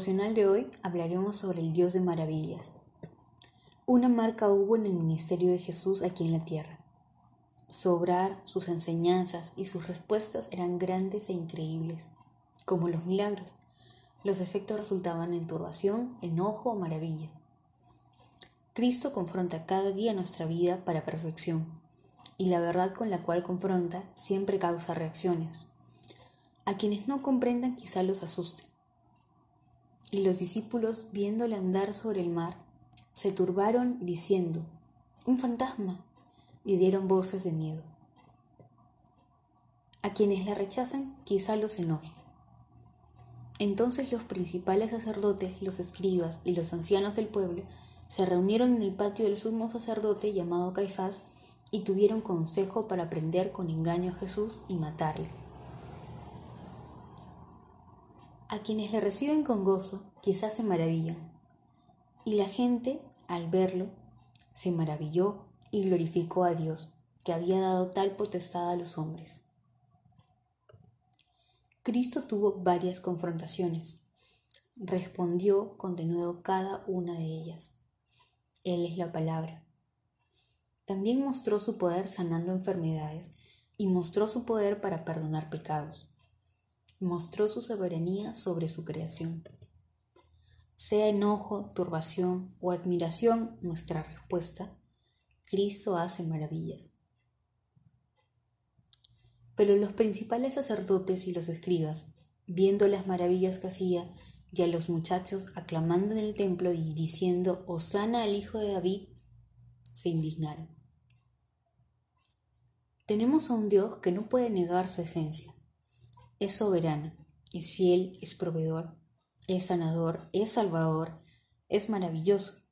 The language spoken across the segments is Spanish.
devocional de hoy hablaremos sobre el Dios de maravillas. Una marca hubo en el ministerio de Jesús aquí en la tierra. Su obrar, sus enseñanzas y sus respuestas eran grandes e increíbles, como los milagros. Los efectos resultaban en turbación, enojo o maravilla. Cristo confronta cada día nuestra vida para perfección, y la verdad con la cual confronta siempre causa reacciones. A quienes no comprendan quizá los asuste. Y los discípulos, viéndole andar sobre el mar, se turbaron diciendo, un fantasma, y dieron voces de miedo. A quienes la rechazan quizá los enoje. Entonces los principales sacerdotes, los escribas y los ancianos del pueblo se reunieron en el patio del sumo sacerdote llamado Caifás y tuvieron consejo para prender con engaño a Jesús y matarle. A quienes le reciben con gozo quizás se maravillan, y la gente, al verlo, se maravilló y glorificó a Dios, que había dado tal potestad a los hombres. Cristo tuvo varias confrontaciones. Respondió con denuedo cada una de ellas. Él es la palabra. También mostró su poder sanando enfermedades y mostró su poder para perdonar pecados. Mostró su soberanía sobre su creación sea enojo, turbación o admiración nuestra respuesta, Cristo hace maravillas. Pero los principales sacerdotes y los escribas, viendo las maravillas que hacía, y a los muchachos aclamando en el templo y diciendo, Osana al Hijo de David, se indignaron. Tenemos a un Dios que no puede negar su esencia. Es soberano, es fiel, es proveedor, es sanador, es salvador, es maravilloso.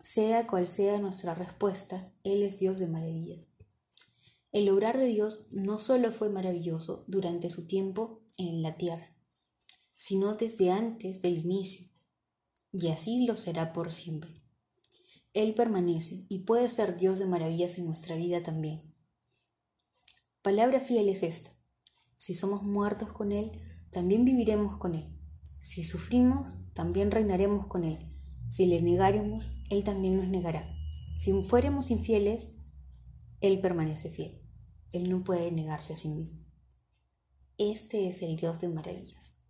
Sea cual sea nuestra respuesta, Él es Dios de maravillas. El obrar de Dios no solo fue maravilloso durante su tiempo en la tierra, sino desde antes del inicio, y así lo será por siempre. Él permanece y puede ser Dios de maravillas en nuestra vida también. Palabra fiel es esta. Si somos muertos con Él, también viviremos con Él. Si sufrimos, también reinaremos con Él. Si le negáremos, Él también nos negará. Si fuéramos infieles, Él permanece fiel. Él no puede negarse a sí mismo. Este es el Dios de maravillas.